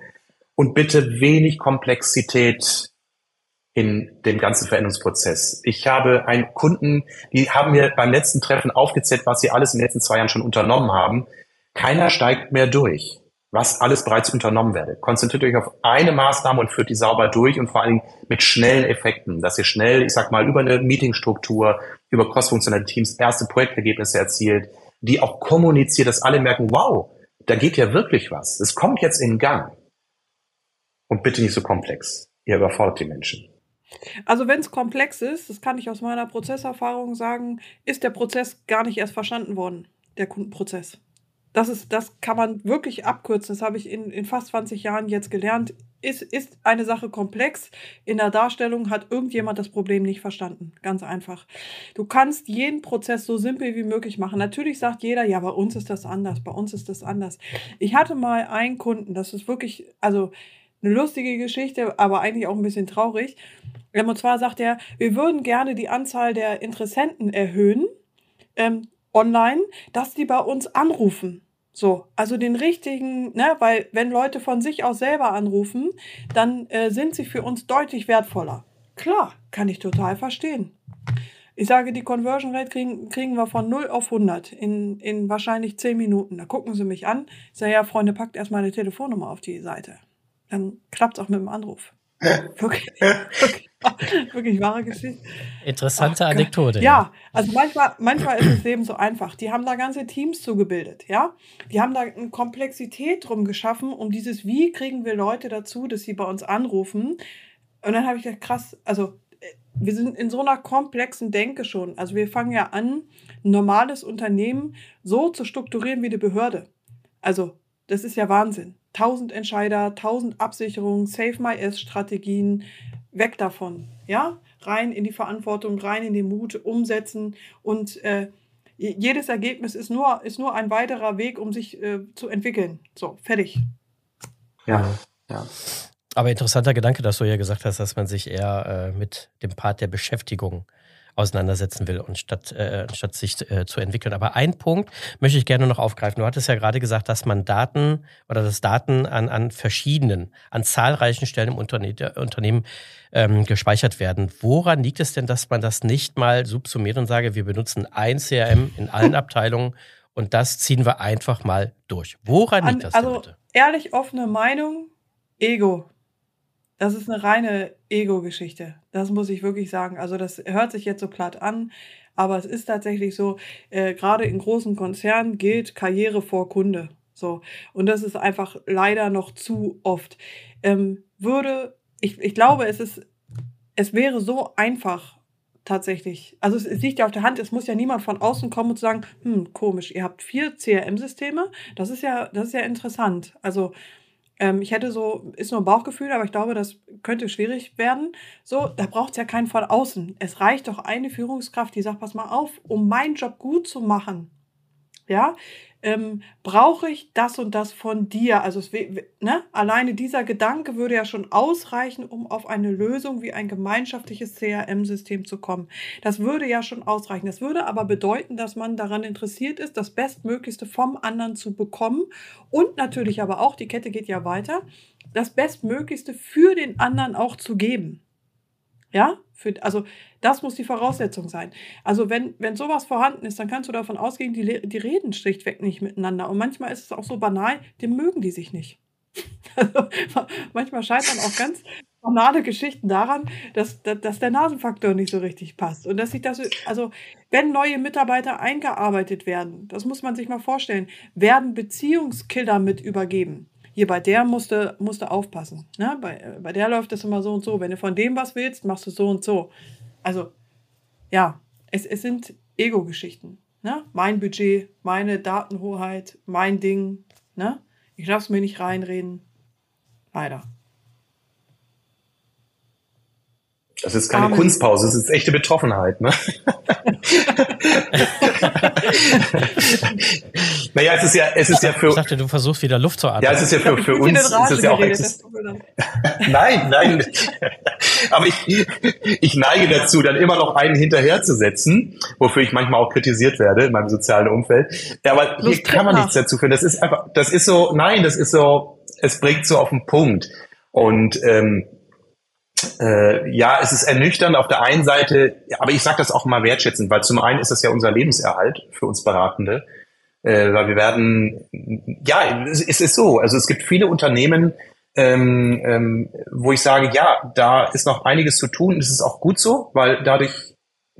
und bitte wenig Komplexität in dem ganzen Veränderungsprozess. Ich habe einen Kunden, die haben mir beim letzten Treffen aufgezählt, was sie alles in den letzten zwei Jahren schon unternommen haben. Keiner steigt mehr durch was alles bereits unternommen werde. Konzentriert euch auf eine Maßnahme und führt die sauber durch und vor allen Dingen mit schnellen Effekten, dass ihr schnell, ich sag mal, über eine Meetingstruktur, über crossfunktionale Teams erste Projektergebnisse erzielt, die auch kommuniziert, dass alle merken, wow, da geht ja wirklich was. Es kommt jetzt in Gang. Und bitte nicht so komplex. Ihr überfordert die Menschen. Also wenn es komplex ist, das kann ich aus meiner Prozesserfahrung sagen, ist der Prozess gar nicht erst verstanden worden, der Kundenprozess das ist, das kann man wirklich abkürzen. Das habe ich in, in fast 20 Jahren jetzt gelernt. Ist, ist eine Sache komplex. In der Darstellung hat irgendjemand das Problem nicht verstanden. Ganz einfach. Du kannst jeden Prozess so simpel wie möglich machen. Natürlich sagt jeder, ja, bei uns ist das anders, bei uns ist das anders. Ich hatte mal einen Kunden, das ist wirklich, also eine lustige Geschichte, aber eigentlich auch ein bisschen traurig. Und zwar sagt er, wir würden gerne die Anzahl der Interessenten erhöhen, ähm, online, dass die bei uns anrufen. So, also den richtigen, ne, weil wenn Leute von sich aus selber anrufen, dann äh, sind sie für uns deutlich wertvoller. Klar, kann ich total verstehen. Ich sage, die Conversion Rate kriegen, kriegen wir von 0 auf 100 in, in wahrscheinlich 10 Minuten. Da gucken sie mich an. Ich sage, ja, Freunde, packt erstmal eine Telefonnummer auf die Seite. Dann klappt es auch mit dem Anruf. wirklich, wirklich, wirklich wahre Geschichte. Interessante Ach, Anekdote. Ja, also manchmal, manchmal ist das Leben so einfach. Die haben da ganze Teams zugebildet, ja. Die haben da eine Komplexität drum geschaffen, um dieses, wie kriegen wir Leute dazu, dass sie bei uns anrufen. Und dann habe ich gedacht, krass, also äh, wir sind in so einer komplexen Denke schon. Also wir fangen ja an, ein normales Unternehmen so zu strukturieren wie eine Behörde. Also das ist ja Wahnsinn. 1000 Entscheider, 1000 Absicherungen, Save My S Strategien, weg davon, ja, rein in die Verantwortung, rein in den Mut, umsetzen und äh, jedes Ergebnis ist nur, ist nur ein weiterer Weg, um sich äh, zu entwickeln. So, fertig. Ja, ja. Aber interessanter Gedanke, dass du ja gesagt hast, dass man sich eher äh, mit dem Part der Beschäftigung auseinandersetzen will und statt, äh, statt sich äh, zu entwickeln. Aber ein Punkt möchte ich gerne noch aufgreifen. Du hattest ja gerade gesagt, dass man Daten oder dass Daten an, an verschiedenen, an zahlreichen Stellen im Unterne Unternehmen ähm, gespeichert werden. Woran liegt es denn, dass man das nicht mal subsumiert und sage, wir benutzen ein CRM in allen Abteilungen und das ziehen wir einfach mal durch? Woran liegt das also, denn bitte? Ehrlich offene Meinung, Ego. Das ist eine reine Ego-Geschichte. Das muss ich wirklich sagen. Also das hört sich jetzt so platt an, aber es ist tatsächlich so, äh, gerade in großen Konzernen gilt Karriere vor Kunde. So. Und das ist einfach leider noch zu oft. Ähm, würde, ich, ich glaube, es ist, es wäre so einfach tatsächlich. Also es, es liegt ja auf der Hand, es muss ja niemand von außen kommen und sagen, hm, komisch, ihr habt vier CRM-Systeme. Das ist ja, das ist ja interessant. Also ähm, ich hätte so, ist nur ein Bauchgefühl, aber ich glaube, das könnte schwierig werden. So, da braucht es ja keinen von außen. Es reicht doch eine Führungskraft, die sagt, pass mal auf, um meinen Job gut zu machen. Ja, ähm, brauche ich das und das von dir? Also es, ne? alleine dieser Gedanke würde ja schon ausreichen, um auf eine Lösung wie ein gemeinschaftliches CRM-System zu kommen. Das würde ja schon ausreichen. Das würde aber bedeuten, dass man daran interessiert ist, das Bestmöglichste vom anderen zu bekommen und natürlich aber auch, die Kette geht ja weiter, das Bestmöglichste für den anderen auch zu geben. Ja, für, also das muss die Voraussetzung sein. Also wenn, wenn sowas vorhanden ist, dann kannst du davon ausgehen, die, die reden schlichtweg nicht miteinander. Und manchmal ist es auch so banal, die mögen die sich nicht. Also, manchmal scheitern auch ganz banale Geschichten daran, dass, dass der Nasenfaktor nicht so richtig passt. Und dass sich das, also wenn neue Mitarbeiter eingearbeitet werden, das muss man sich mal vorstellen, werden Beziehungskiller mit übergeben hier bei der musst du, musst du aufpassen. Ne? Bei, bei der läuft das immer so und so. Wenn du von dem was willst, machst du so und so. Also, ja, es, es sind Ego-Geschichten. Ne? Mein Budget, meine Datenhoheit, mein Ding. Ne? Ich lasse mir nicht reinreden. Leider. Das ist keine Amen. Kunstpause, das ist echte Betroffenheit. Ne? naja, es ist ja, es ist ja für. Ich dachte, du versuchst wieder Luft zu atmen. Ja, es ist ja für, für uns. Es ist ja auch nein, nein. Aber ich, ich neige dazu, dann immer noch einen hinterherzusetzen, wofür ich manchmal auch kritisiert werde in meinem sozialen Umfeld. Aber Lust hier kann man nichts dazu führen. Das ist einfach, das ist so, nein, das ist so, es bringt so auf den Punkt. Und ähm, äh, ja, es ist ernüchternd auf der einen Seite, aber ich sage das auch mal wertschätzend, weil zum einen ist das ja unser Lebenserhalt für uns Beratende, äh, weil wir werden, ja, es, es ist so, also es gibt viele Unternehmen, ähm, ähm, wo ich sage, ja, da ist noch einiges zu tun, das ist auch gut so, weil dadurch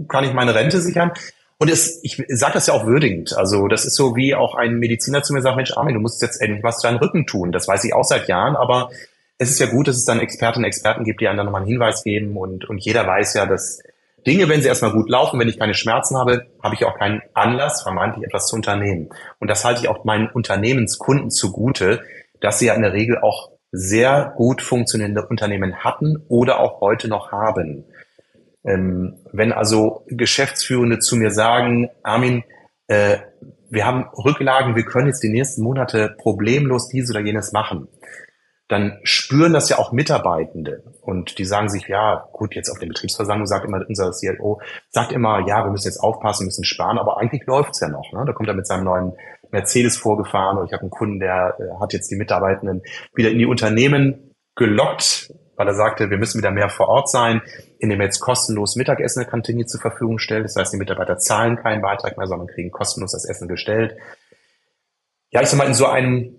kann ich meine Rente sichern. Und es, ich sage das ja auch würdigend. Also das ist so, wie auch ein Mediziner zu mir sagt, Mensch, Armin, du musst jetzt endlich was zu deinem Rücken tun. Das weiß ich auch seit Jahren, aber es ist ja gut, dass es dann Expertinnen und Experten gibt, die einem dann nochmal einen Hinweis geben und, und jeder weiß ja, dass, Dinge, wenn sie erstmal gut laufen, wenn ich keine Schmerzen habe, habe ich auch keinen Anlass, vermeintlich etwas zu unternehmen. Und das halte ich auch meinen Unternehmenskunden zugute, dass sie ja in der Regel auch sehr gut funktionierende Unternehmen hatten oder auch heute noch haben. Ähm, wenn also Geschäftsführende zu mir sagen, Armin, äh, wir haben Rücklagen, wir können jetzt die nächsten Monate problemlos dies oder jenes machen, dann spüren das ja auch Mitarbeitende. Und die sagen sich, ja, gut, jetzt auf der Betriebsversammlung sagt immer unser CLO, sagt immer, ja, wir müssen jetzt aufpassen, müssen sparen, aber eigentlich läuft's ja noch. Ne? Da kommt er mit seinem neuen Mercedes vorgefahren und ich habe einen Kunden, der äh, hat jetzt die Mitarbeitenden wieder in die Unternehmen gelockt, weil er sagte, wir müssen wieder mehr vor Ort sein, indem er jetzt kostenlos Mittagessen in der Kantine zur Verfügung stellt. Das heißt, die Mitarbeiter zahlen keinen Beitrag mehr, sondern kriegen kostenlos das Essen gestellt. Ja, ich sag mal, in so einem,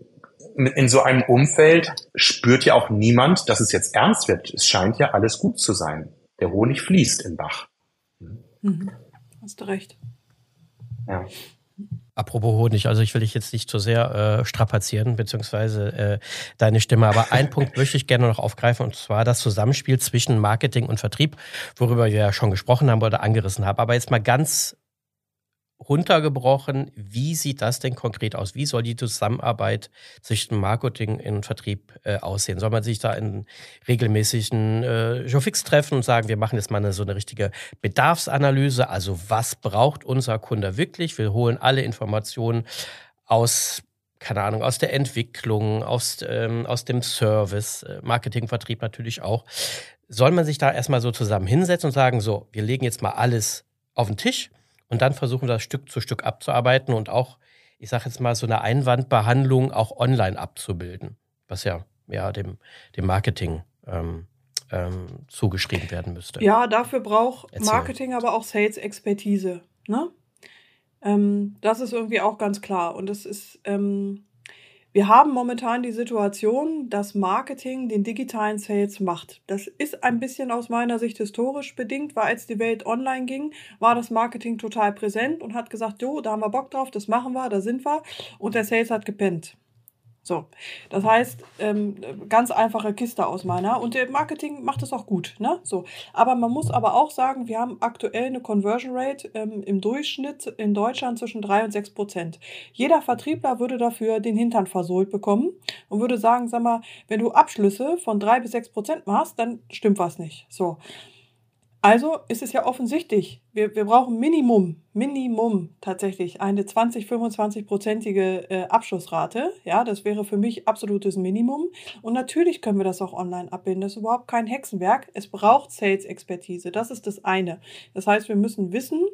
in so einem Umfeld spürt ja auch niemand, dass es jetzt ernst wird. Es scheint ja alles gut zu sein. Der Honig fließt im Bach. Mhm. Hast du recht. Ja. Apropos Honig, also ich will dich jetzt nicht zu sehr äh, strapazieren, beziehungsweise äh, deine Stimme, aber einen Punkt möchte ich gerne noch aufgreifen, und zwar das Zusammenspiel zwischen Marketing und Vertrieb, worüber wir ja schon gesprochen haben oder angerissen haben. Aber jetzt mal ganz runtergebrochen, wie sieht das denn konkret aus? Wie soll die Zusammenarbeit zwischen Marketing und Vertrieb äh, aussehen? Soll man sich da in regelmäßigen äh, Jofix treffen und sagen, wir machen jetzt mal eine, so eine richtige Bedarfsanalyse? Also was braucht unser Kunde wirklich? Wir holen alle Informationen aus keine Ahnung, aus der Entwicklung, aus, ähm, aus dem Service, äh, Marketing, Vertrieb natürlich auch. Soll man sich da erstmal so zusammen hinsetzen und sagen, so, wir legen jetzt mal alles auf den Tisch und dann versuchen wir das Stück zu Stück abzuarbeiten und auch, ich sage jetzt mal, so eine Einwandbehandlung auch online abzubilden, was ja, ja dem, dem Marketing ähm, ähm, zugeschrieben werden müsste. Ja, dafür braucht Erzähl. Marketing aber auch Sales-Expertise. Ne? Ähm, das ist irgendwie auch ganz klar. Und das ist, ähm, wir haben momentan die Situation, dass Marketing den digitalen Sales macht. Das ist ein bisschen aus meiner Sicht historisch bedingt, weil als die Welt online ging, war das Marketing total präsent und hat gesagt, jo, da haben wir Bock drauf, das machen wir, da sind wir. Und der Sales hat gepennt. So, das heißt, ähm, ganz einfache Kiste aus meiner. Und der Marketing macht es auch gut. Ne? So, aber man muss aber auch sagen, wir haben aktuell eine Conversion Rate ähm, im Durchschnitt in Deutschland zwischen 3 und 6 Prozent. Jeder Vertriebler würde dafür den Hintern versohlt bekommen und würde sagen, sag mal, wenn du Abschlüsse von 3 bis 6 Prozent machst, dann stimmt was nicht. So. Also ist es ja offensichtlich, wir, wir brauchen Minimum, Minimum tatsächlich eine 20, 25-prozentige äh, Abschlussrate. Ja, das wäre für mich absolutes Minimum. Und natürlich können wir das auch online abbilden. Das ist überhaupt kein Hexenwerk. Es braucht Sales-Expertise. Das ist das eine. Das heißt, wir müssen wissen,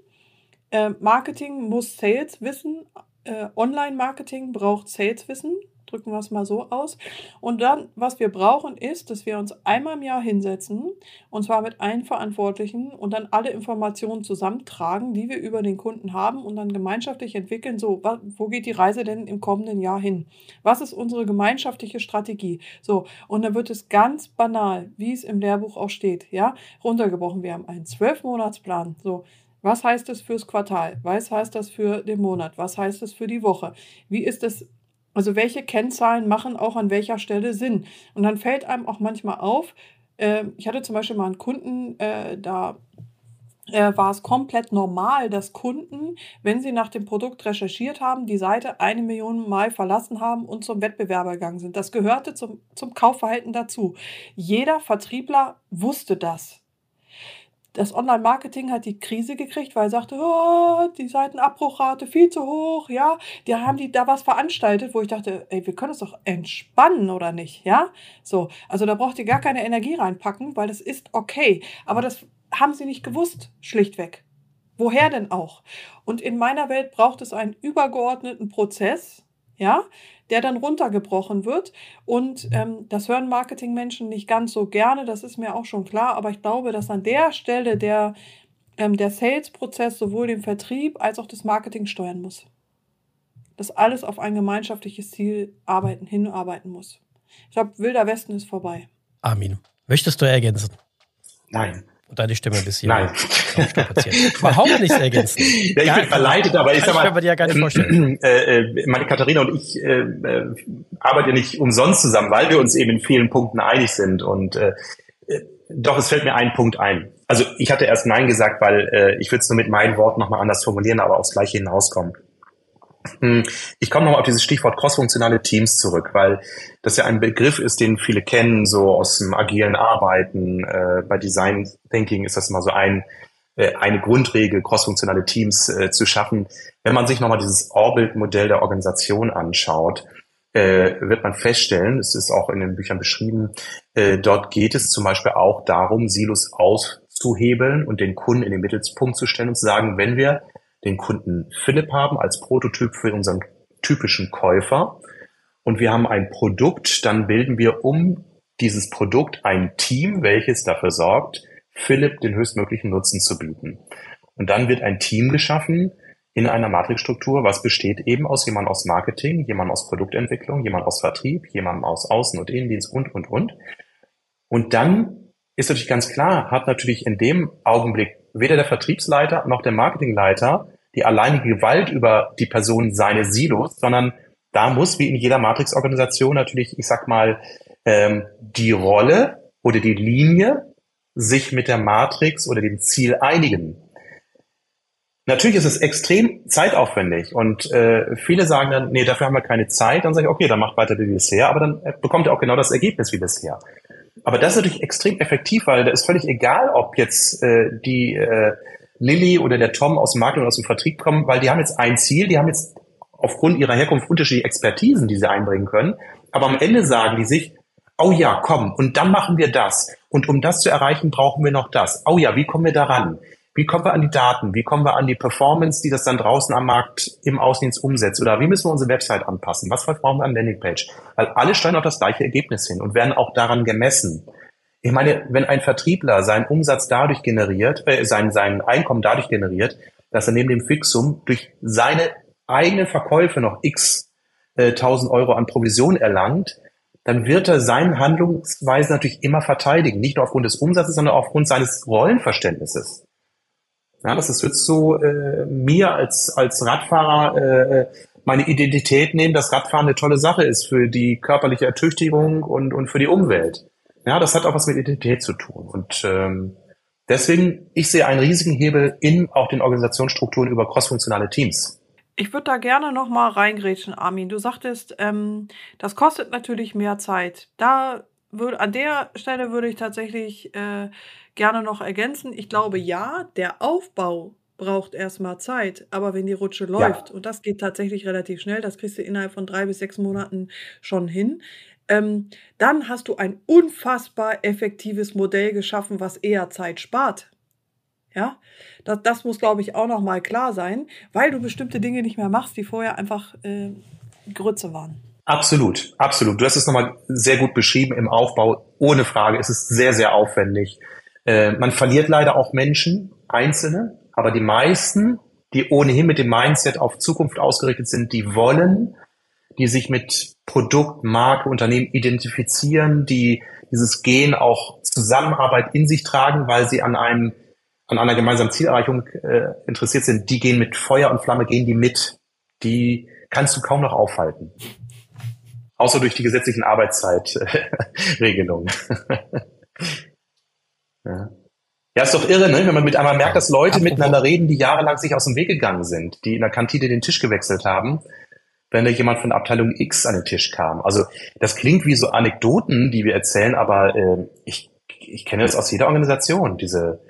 äh, Marketing muss Sales wissen, äh, Online-Marketing braucht Sales-Wissen drücken wir es mal so aus. Und dann, was wir brauchen, ist, dass wir uns einmal im Jahr hinsetzen, und zwar mit allen Verantwortlichen und dann alle Informationen zusammentragen, die wir über den Kunden haben und dann gemeinschaftlich entwickeln, so, wo geht die Reise denn im kommenden Jahr hin? Was ist unsere gemeinschaftliche Strategie? So, und dann wird es ganz banal, wie es im Lehrbuch auch steht, ja, runtergebrochen. Wir haben einen Zwölfmonatsplan, so, was heißt das fürs Quartal? Was heißt das für den Monat? Was heißt das für die Woche? Wie ist das also welche Kennzahlen machen auch an welcher Stelle Sinn? Und dann fällt einem auch manchmal auf, äh, ich hatte zum Beispiel mal einen Kunden, äh, da äh, war es komplett normal, dass Kunden, wenn sie nach dem Produkt recherchiert haben, die Seite eine Million Mal verlassen haben und zum Wettbewerber gegangen sind. Das gehörte zum, zum Kaufverhalten dazu. Jeder Vertriebler wusste das das Online-Marketing hat die Krise gekriegt, weil er sagte, oh, die Seitenabbruchrate viel zu hoch, ja. Die haben die da was veranstaltet, wo ich dachte, ey, wir können es doch entspannen, oder nicht, ja? So, also da braucht ihr gar keine Energie reinpacken, weil das ist okay. Aber das haben sie nicht gewusst, schlichtweg. Woher denn auch? Und in meiner Welt braucht es einen übergeordneten Prozess, ja, der dann runtergebrochen wird. Und ähm, das hören Marketingmenschen nicht ganz so gerne, das ist mir auch schon klar, aber ich glaube, dass an der Stelle der, ähm, der Sales-Prozess sowohl den Vertrieb als auch das Marketing steuern muss. Dass alles auf ein gemeinschaftliches Ziel arbeiten, hinarbeiten muss. Ich glaube, Wilder Westen ist vorbei. Armin, möchtest du ergänzen? Nein. Und deine Stimme ein bisschen Nein. Überhaupt nichts ergänzen. Ja, ich bin verleitet, aber ich sag mal, ich mir dir ja gar nicht vorstellen. Äh, äh, meine Katharina und ich äh, äh, arbeiten nicht umsonst zusammen, weil wir uns eben in vielen Punkten einig sind. Und äh, äh, doch, es fällt mir ein Punkt ein. Also ich hatte erst Nein gesagt, weil äh, ich würde es nur mit meinen Worten nochmal anders formulieren, aber aufs Gleiche hinauskommen. Hm, ich komme nochmal auf dieses Stichwort crossfunktionale Teams zurück, weil das ja ein Begriff ist, den viele kennen, so aus dem agilen Arbeiten. Äh, bei Design Thinking ist das immer so ein, äh, eine Grundregel, crossfunktionale Teams äh, zu schaffen. Wenn man sich nochmal dieses Orbit-Modell der Organisation anschaut, äh, wird man feststellen, es ist auch in den Büchern beschrieben, äh, dort geht es zum Beispiel auch darum, Silos auszuhebeln und den Kunden in den Mittelpunkt zu stellen und zu sagen, wenn wir den Kunden Philipp haben als Prototyp für unseren typischen Käufer und wir haben ein Produkt, dann bilden wir um dieses Produkt ein Team, welches dafür sorgt, Philipp den höchstmöglichen Nutzen zu bieten. Und dann wird ein Team geschaffen in einer Matrixstruktur, was besteht eben aus jemand aus Marketing, jemand aus Produktentwicklung, jemand aus Vertrieb, jemand aus Außen- und Innendienst und, und, und. Und dann ist natürlich ganz klar, hat natürlich in dem Augenblick weder der Vertriebsleiter noch der Marketingleiter die alleinige Gewalt über die Person seines Silos, sondern da muss, wie in jeder Matrix-Organisation, natürlich, ich sag mal, ähm, die Rolle oder die Linie sich mit der Matrix oder dem Ziel einigen. Natürlich ist es extrem zeitaufwendig und äh, viele sagen dann, nee, dafür haben wir keine Zeit. Dann sage ich, okay, dann macht weiter wie bisher, aber dann äh, bekommt ihr auch genau das Ergebnis wie bisher. Aber das ist natürlich extrem effektiv, weil da ist völlig egal, ob jetzt äh, die äh, Lilly oder der Tom aus dem Marketing oder aus dem Vertrieb kommen, weil die haben jetzt ein Ziel, die haben jetzt aufgrund ihrer Herkunft unterschiedliche Expertisen, die sie einbringen können. Aber am Ende sagen die sich, oh ja, komm, und dann machen wir das. Und um das zu erreichen, brauchen wir noch das. Oh ja, wie kommen wir daran? Wie kommen wir an die Daten? Wie kommen wir an die Performance, die das dann draußen am Markt im Außendienst umsetzt? Oder wie müssen wir unsere Website anpassen? Was brauchen wir an Landingpage? Weil alle steuern auf das gleiche Ergebnis hin und werden auch daran gemessen. Ich meine, wenn ein Vertriebler seinen Umsatz dadurch generiert, äh, sein, sein Einkommen dadurch generiert, dass er neben dem Fixum durch seine eigenen Verkäufe noch x äh, 1000 Euro an Provision erlangt, dann wird er seine Handlungsweise natürlich immer verteidigen. Nicht nur aufgrund des Umsatzes, sondern aufgrund seines Rollenverständnisses. Ja, das ist jetzt so äh, mir als, als Radfahrer äh, meine Identität nehmen, dass Radfahren eine tolle Sache ist für die körperliche Ertüchtigung und, und für die Umwelt. Ja, das hat auch was mit Identität zu tun. Und ähm, deswegen, ich sehe einen riesigen Hebel in auch den Organisationsstrukturen über crossfunktionale Teams. Ich würde da gerne noch mal reingrätschen, Armin. Du sagtest, ähm, das kostet natürlich mehr Zeit. Da würde an der Stelle würde ich tatsächlich äh, gerne noch ergänzen. Ich glaube, ja, der Aufbau braucht erstmal Zeit, aber wenn die Rutsche läuft, ja. und das geht tatsächlich relativ schnell, das kriegst du innerhalb von drei bis sechs Monaten schon hin, ähm, dann hast du ein unfassbar effektives Modell geschaffen, was eher Zeit spart. Ja, das, das muss, glaube ich, auch noch mal klar sein, weil du bestimmte Dinge nicht mehr machst, die vorher einfach äh, Grütze waren. Absolut, absolut. Du hast es nochmal sehr gut beschrieben im Aufbau. Ohne Frage, es ist sehr, sehr aufwendig. Äh, man verliert leider auch Menschen, Einzelne, aber die meisten, die ohnehin mit dem Mindset auf Zukunft ausgerichtet sind, die wollen, die sich mit Produkt, Marke, Unternehmen identifizieren, die dieses Gen auch Zusammenarbeit in sich tragen, weil sie an einem an einer gemeinsamen Zielerreichung äh, interessiert sind, die gehen mit Feuer und Flamme, gehen die mit. Die kannst du kaum noch aufhalten. Außer durch die gesetzlichen Arbeitszeitregelungen. ja. Ja, ist doch irre, ne? wenn man mit einmal merkt, dass Leute miteinander reden, die jahrelang sich aus dem Weg gegangen sind, die in der Kantine den Tisch gewechselt haben, wenn da jemand von Abteilung X an den Tisch kam. Also das klingt wie so Anekdoten, die wir erzählen, aber äh, ich, ich kenne das aus jeder Organisation, diese.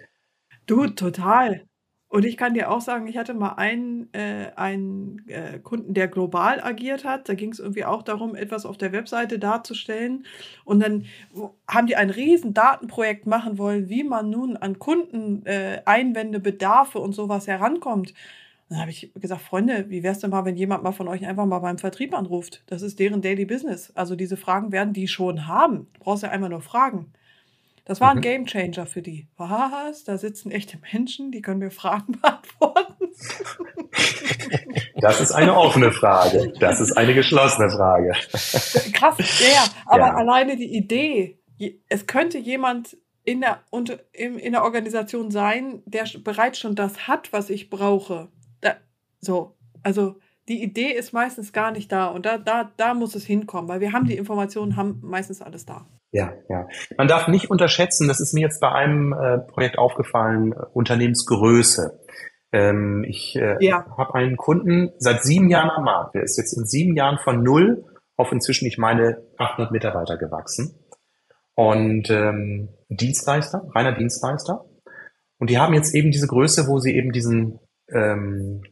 Du, total. Und ich kann dir auch sagen, ich hatte mal einen, äh, einen äh, Kunden, der global agiert hat. Da ging es irgendwie auch darum, etwas auf der Webseite darzustellen. Und dann haben die ein riesen Datenprojekt machen wollen, wie man nun an Kundeneinwände, äh, Bedarfe und sowas herankommt. Dann habe ich gesagt, Freunde, wie wäre es denn mal, wenn jemand mal von euch einfach mal beim Vertrieb anruft? Das ist deren Daily Business. Also diese Fragen werden die schon haben. Du brauchst ja einmal nur fragen. Das war ein mhm. Gamechanger für die. Was? Da sitzen echte Menschen, die können mir Fragen beantworten. Das ist eine offene Frage. Das ist eine geschlossene Frage. Krass, ja, aber ja. alleine die Idee, es könnte jemand in der, in der Organisation sein, der bereits schon das hat, was ich brauche. So, also die Idee ist meistens gar nicht da und da, da, da muss es hinkommen, weil wir haben die Informationen, haben meistens alles da. Ja, ja. Man darf nicht unterschätzen, das ist mir jetzt bei einem äh, Projekt aufgefallen, äh, Unternehmensgröße. Ähm, ich äh, ja. habe einen Kunden seit sieben Jahren am Markt. Der ist jetzt in sieben Jahren von null auf inzwischen, ich meine, 800 Mitarbeiter gewachsen. Und ähm, Dienstleister, reiner Dienstleister. Und die haben jetzt eben diese Größe, wo sie eben diesen, ähm,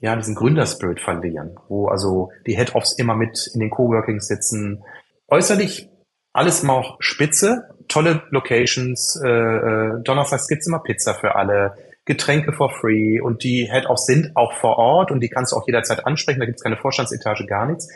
ja, diesen Gründerspirit verlieren, wo also die Head-Offs immer mit in den Coworkings sitzen. Äußerlich alles mal auch spitze, tolle Locations, äh, äh, donnerstags gibt's immer Pizza für alle, Getränke for free und die Head-Offs sind auch vor Ort und die kannst du auch jederzeit ansprechen, da gibt's keine Vorstandsetage, gar nichts.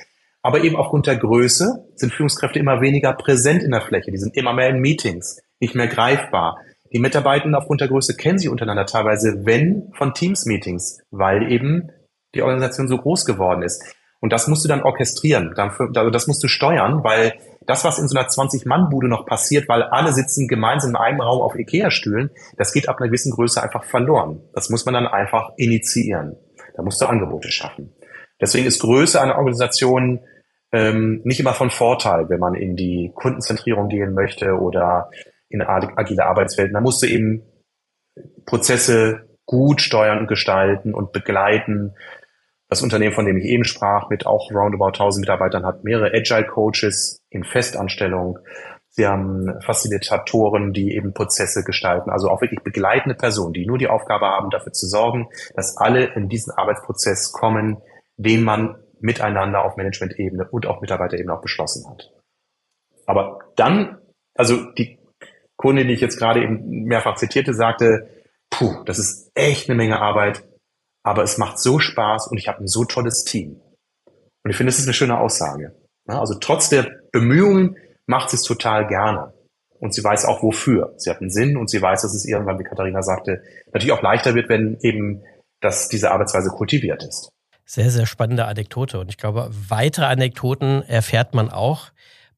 Aber eben aufgrund der Größe sind Führungskräfte immer weniger präsent in der Fläche, die sind immer mehr in Meetings, nicht mehr greifbar. Die Mitarbeiter aufgrund der Größe kennen sie untereinander teilweise, wenn von Teams-Meetings, weil eben die Organisation so groß geworden ist. Und das musst du dann orchestrieren, also das musst du steuern, weil das, was in so einer 20-Mann-Bude noch passiert, weil alle sitzen gemeinsam in einem Raum auf Ikea-Stühlen, das geht ab einer gewissen Größe einfach verloren. Das muss man dann einfach initiieren. Da musst du Angebote schaffen. Deswegen ist Größe einer Organisation ähm, nicht immer von Vorteil, wenn man in die Kundenzentrierung gehen möchte oder in agile Arbeitswelten. Da musst du eben Prozesse gut steuern und gestalten und begleiten das Unternehmen, von dem ich eben sprach, mit auch roundabout 1000 Mitarbeitern, hat mehrere Agile Coaches in Festanstellung. Sie haben Facilitatoren, die eben Prozesse gestalten, also auch wirklich begleitende Personen, die nur die Aufgabe haben, dafür zu sorgen, dass alle in diesen Arbeitsprozess kommen, den man miteinander auf Management-Ebene und auf Mitarbeiterebene auch beschlossen hat. Aber dann, also die Kundin, die ich jetzt gerade eben mehrfach zitierte, sagte, puh, das ist echt eine Menge Arbeit, aber es macht so Spaß und ich habe ein so tolles Team. Und ich finde, das ist eine schöne Aussage. Also trotz der Bemühungen macht sie es total gerne. Und sie weiß auch wofür. Sie hat einen Sinn und sie weiß, dass es irgendwann, wie Katharina sagte, natürlich auch leichter wird, wenn eben dass diese Arbeitsweise kultiviert ist. Sehr, sehr spannende Anekdote. Und ich glaube, weitere Anekdoten erfährt man auch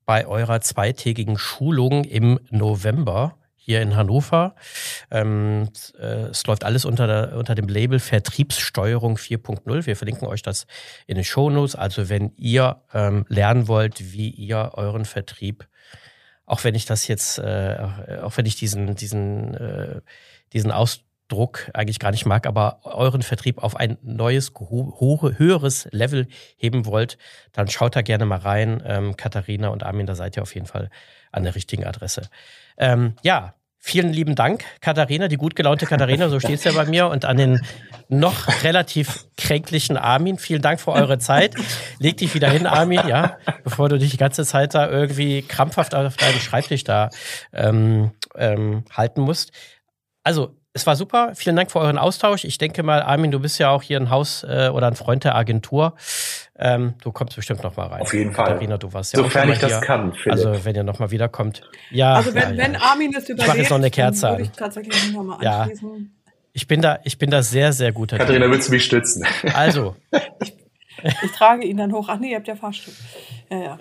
bei eurer zweitägigen Schulung im November hier in Hannover. Ähm, äh, es läuft alles unter, der, unter dem Label Vertriebssteuerung 4.0. Wir verlinken euch das in den Shownotes. Also wenn ihr ähm, lernen wollt, wie ihr euren Vertrieb, auch wenn ich das jetzt, äh, auch wenn ich diesen, diesen, äh, diesen Ausdruck eigentlich gar nicht mag, aber euren Vertrieb auf ein neues, höheres Level heben wollt, dann schaut da gerne mal rein. Ähm, Katharina und Armin, da seid ihr auf jeden Fall an der richtigen Adresse. Ähm, ja, vielen lieben Dank, Katharina, die gut gelaunte Katharina, so steht es ja bei mir, und an den noch relativ kränklichen Armin. Vielen Dank für eure Zeit. Leg dich wieder hin, Armin, ja, bevor du dich die ganze Zeit da irgendwie krampfhaft auf deinem Schreibtisch da ähm, ähm, halten musst. Also, es war super. Vielen Dank für euren Austausch. Ich denke mal, Armin, du bist ja auch hier ein Haus äh, oder ein Freund der Agentur. Ähm, du kommst bestimmt noch mal rein. Auf jeden Fall. Katharina, du warst ja Sofern auch ich das kann, Philipp. Also, wenn ihr noch mal wiederkommt. Ja. Also, wenn, ja, wenn Armin es überlebt, ich jetzt noch eine Kerze würde ich tatsächlich noch mal ja. Ich bin da, ich bin da sehr, sehr guter. Katharina, willst du mich stützen? Also. ich, ich trage ihn dann hoch. Ach nee, ihr habt ja Fahrstuhl. Ja, ja.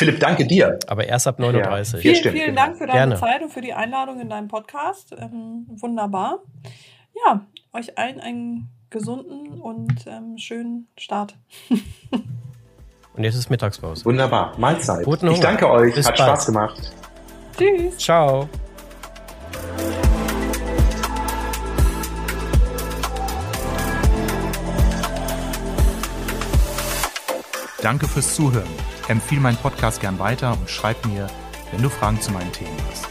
Philipp, danke dir. Aber erst ab 39. Ja, vielen, stimmt, vielen genau. Dank für deine Gerne. Zeit und für die Einladung in deinem Podcast. Ähm, wunderbar. Ja, euch allen einen gesunden und ähm, schönen Start. und jetzt ist Mittagspause. Wunderbar. Mahlzeit. Guten ich danke euch. Bis Hat bald. Spaß gemacht. Tschüss. Ciao. Danke fürs Zuhören. Empfehle meinen Podcast gern weiter und schreib mir, wenn du Fragen zu meinen Themen hast.